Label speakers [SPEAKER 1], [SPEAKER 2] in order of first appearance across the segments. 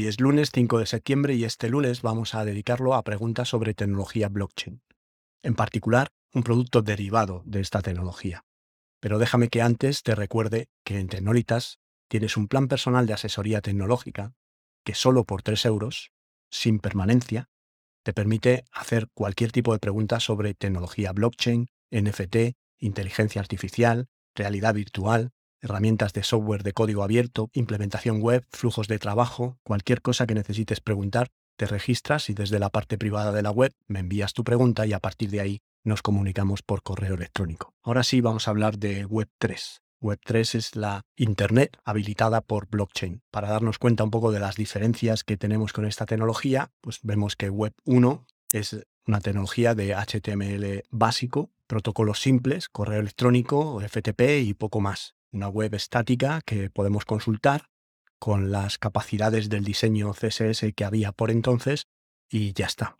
[SPEAKER 1] Hoy es lunes 5 de septiembre y este lunes vamos a dedicarlo a preguntas sobre tecnología blockchain. En particular, un producto derivado de esta tecnología. Pero déjame que antes te recuerde que en Tecnolitas tienes un plan personal de asesoría tecnológica que solo por 3 euros, sin permanencia, te permite hacer cualquier tipo de pregunta sobre tecnología blockchain, NFT, inteligencia artificial, realidad virtual, herramientas de software de código abierto, implementación web, flujos de trabajo, cualquier cosa que necesites preguntar, te registras y desde la parte privada de la web me envías tu pregunta y a partir de ahí nos comunicamos por correo electrónico. Ahora sí vamos a hablar de Web3. Web3 es la Internet habilitada por blockchain. Para darnos cuenta un poco de las diferencias que tenemos con esta tecnología, pues vemos que Web1 es una tecnología de HTML básico, protocolos simples, correo electrónico, FTP y poco más una web estática que podemos consultar con las capacidades del diseño CSS que había por entonces y ya está.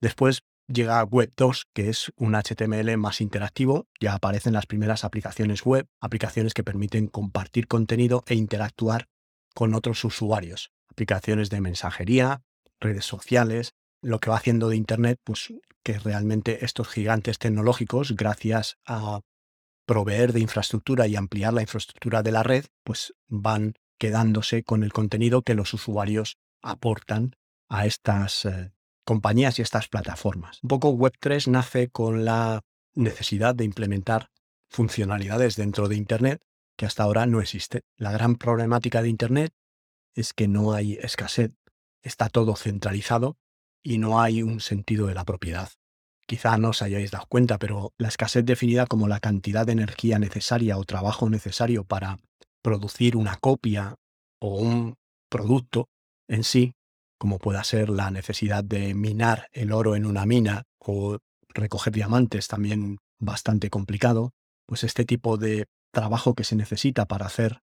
[SPEAKER 1] Después llega Web 2, que es un HTML más interactivo, ya aparecen las primeras aplicaciones web, aplicaciones que permiten compartir contenido e interactuar con otros usuarios, aplicaciones de mensajería, redes sociales, lo que va haciendo de Internet, pues que realmente estos gigantes tecnológicos, gracias a proveer de infraestructura y ampliar la infraestructura de la red, pues van quedándose con el contenido que los usuarios aportan a estas eh, compañías y estas plataformas. Un poco Web3 nace con la necesidad de implementar funcionalidades dentro de Internet que hasta ahora no existe. La gran problemática de Internet es que no hay escasez, está todo centralizado y no hay un sentido de la propiedad. Quizá no os hayáis dado cuenta, pero la escasez definida como la cantidad de energía necesaria o trabajo necesario para producir una copia o un producto en sí, como pueda ser la necesidad de minar el oro en una mina o recoger diamantes, también bastante complicado, pues este tipo de trabajo que se necesita para hacer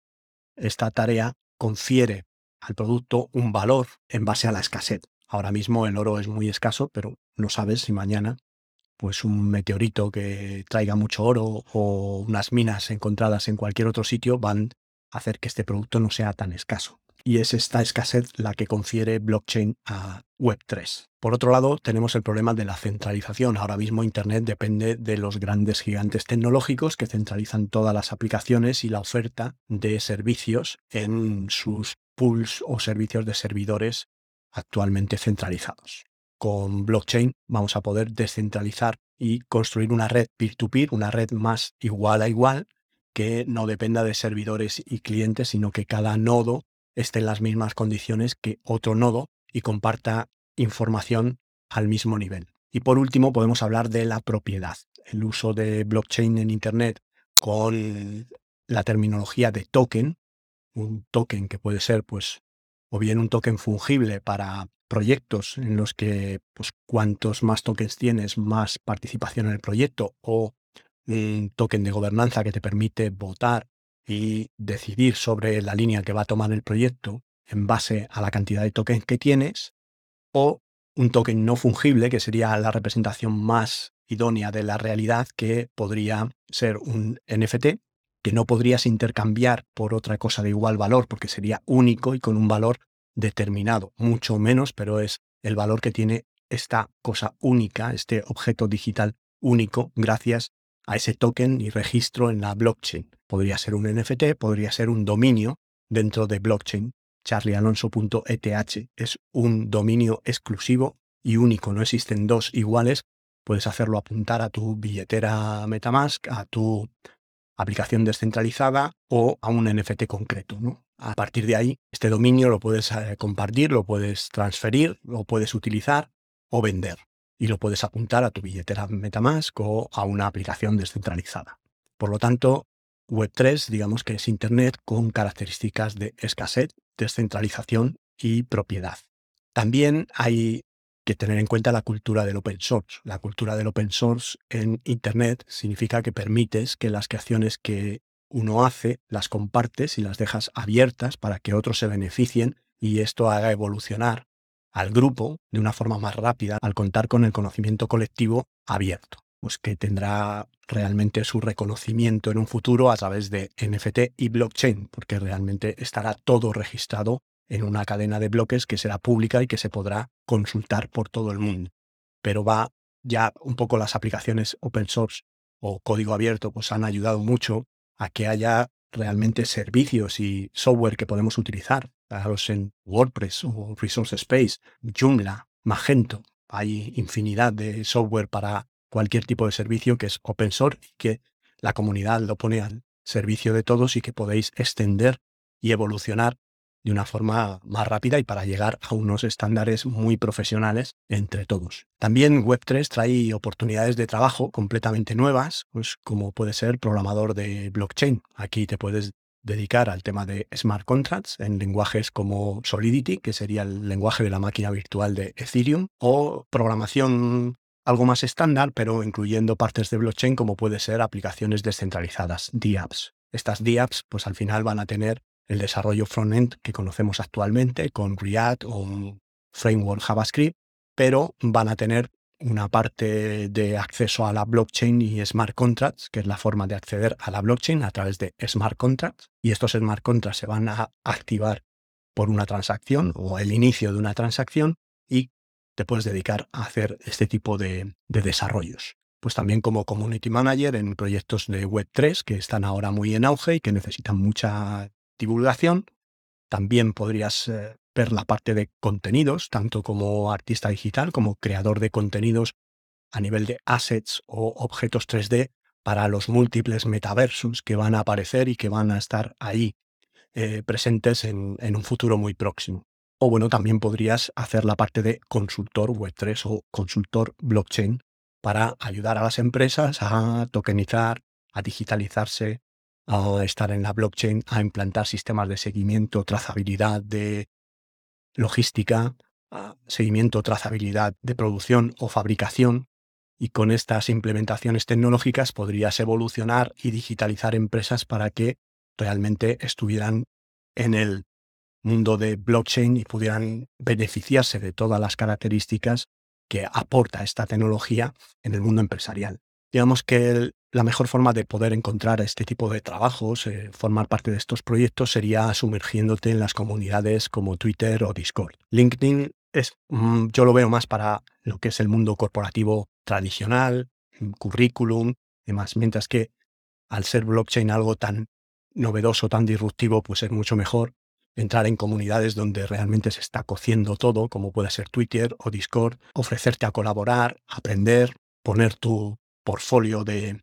[SPEAKER 1] esta tarea confiere al producto un valor en base a la escasez. Ahora mismo el oro es muy escaso, pero no sabes si mañana pues un meteorito que traiga mucho oro o unas minas encontradas en cualquier otro sitio van a hacer que este producto no sea tan escaso. Y es esta escasez la que confiere blockchain a Web3. Por otro lado, tenemos el problema de la centralización. Ahora mismo Internet depende de los grandes gigantes tecnológicos que centralizan todas las aplicaciones y la oferta de servicios en sus pools o servicios de servidores actualmente centralizados con blockchain vamos a poder descentralizar y construir una red peer-to-peer, una red más igual a igual, que no dependa de servidores y clientes, sino que cada nodo esté en las mismas condiciones que otro nodo y comparta información al mismo nivel. Y por último, podemos hablar de la propiedad. El uso de blockchain en Internet con la terminología de token, un token que puede ser pues o bien un token fungible para proyectos en los que pues, cuantos más tokens tienes, más participación en el proyecto o un token de gobernanza que te permite votar y decidir sobre la línea que va a tomar el proyecto en base a la cantidad de tokens que tienes o un token no fungible que sería la representación más idónea de la realidad que podría ser un NFT que no podrías intercambiar por otra cosa de igual valor porque sería único y con un valor determinado, mucho menos, pero es el valor que tiene esta cosa única, este objeto digital único, gracias a ese token y registro en la blockchain. Podría ser un NFT, podría ser un dominio dentro de blockchain. charliealonso.eth es un dominio exclusivo y único, no existen dos iguales. Puedes hacerlo apuntar a tu billetera Metamask, a tu aplicación descentralizada o a un NFT concreto. ¿no? A partir de ahí, este dominio lo puedes eh, compartir, lo puedes transferir, lo puedes utilizar o vender. Y lo puedes apuntar a tu billetera Metamask o a una aplicación descentralizada. Por lo tanto, Web3, digamos que es Internet con características de escasez, descentralización y propiedad. También hay que tener en cuenta la cultura del open source. La cultura del open source en Internet significa que permites que las creaciones que uno hace las compartes y las dejas abiertas para que otros se beneficien y esto haga evolucionar al grupo de una forma más rápida al contar con el conocimiento colectivo abierto, pues que tendrá realmente su reconocimiento en un futuro a través de NFT y blockchain, porque realmente estará todo registrado en una cadena de bloques que será pública y que se podrá consultar por todo el mundo. Pero va ya un poco las aplicaciones open source o código abierto pues han ayudado mucho a que haya realmente servicios y software que podemos utilizar los en WordPress o Resource Space, Joomla, Magento. Hay infinidad de software para cualquier tipo de servicio que es open source y que la comunidad lo pone al servicio de todos y que podéis extender y evolucionar de una forma más rápida y para llegar a unos estándares muy profesionales entre todos. También Web3 trae oportunidades de trabajo completamente nuevas, pues como puede ser programador de blockchain. Aquí te puedes dedicar al tema de smart contracts en lenguajes como Solidity, que sería el lenguaje de la máquina virtual de Ethereum, o programación algo más estándar, pero incluyendo partes de blockchain como puede ser aplicaciones descentralizadas, DApps. Estas DApps pues al final van a tener el desarrollo frontend que conocemos actualmente con React o un framework JavaScript, pero van a tener una parte de acceso a la blockchain y smart contracts, que es la forma de acceder a la blockchain a través de smart contracts. Y estos smart contracts se van a activar por una transacción o el inicio de una transacción y te puedes dedicar a hacer este tipo de, de desarrollos. Pues también como community manager en proyectos de Web3 que están ahora muy en auge y que necesitan mucha divulgación. También podrías eh, ver la parte de contenidos, tanto como artista digital como creador de contenidos a nivel de assets o objetos 3D para los múltiples metaversos que van a aparecer y que van a estar ahí eh, presentes en, en, un futuro muy próximo. O bueno, también podrías hacer la parte de consultor Web3 o consultor blockchain para ayudar a las empresas a tokenizar, a digitalizarse, a estar en la blockchain, a implantar sistemas de seguimiento, trazabilidad de logística, seguimiento, trazabilidad de producción o fabricación. Y con estas implementaciones tecnológicas podrías evolucionar y digitalizar empresas para que realmente estuvieran en el mundo de blockchain y pudieran beneficiarse de todas las características que aporta esta tecnología en el mundo empresarial. Digamos que la mejor forma de poder encontrar este tipo de trabajos, eh, formar parte de estos proyectos, sería sumergiéndote en las comunidades como Twitter o Discord. LinkedIn es, mm, yo lo veo más para lo que es el mundo corporativo tradicional, currículum, demás, mientras que al ser blockchain algo tan novedoso, tan disruptivo, pues es mucho mejor entrar en comunidades donde realmente se está cociendo todo, como puede ser Twitter o Discord, ofrecerte a colaborar, aprender, poner tu portfolio de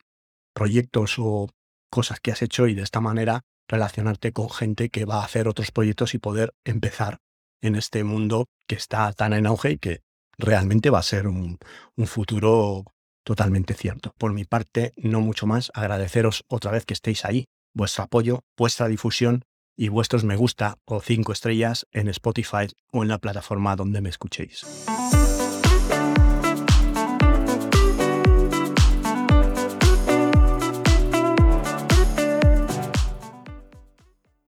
[SPEAKER 1] proyectos o cosas que has hecho y de esta manera relacionarte con gente que va a hacer otros proyectos y poder empezar en este mundo que está tan en auge y que realmente va a ser un, futuro totalmente cierto. Por mi parte, no mucho más, agradeceros otra vez que estéis ahí, vuestro apoyo, vuestra difusión y vuestros me gusta o cinco estrellas en Spotify o en la plataforma donde me escuchéis.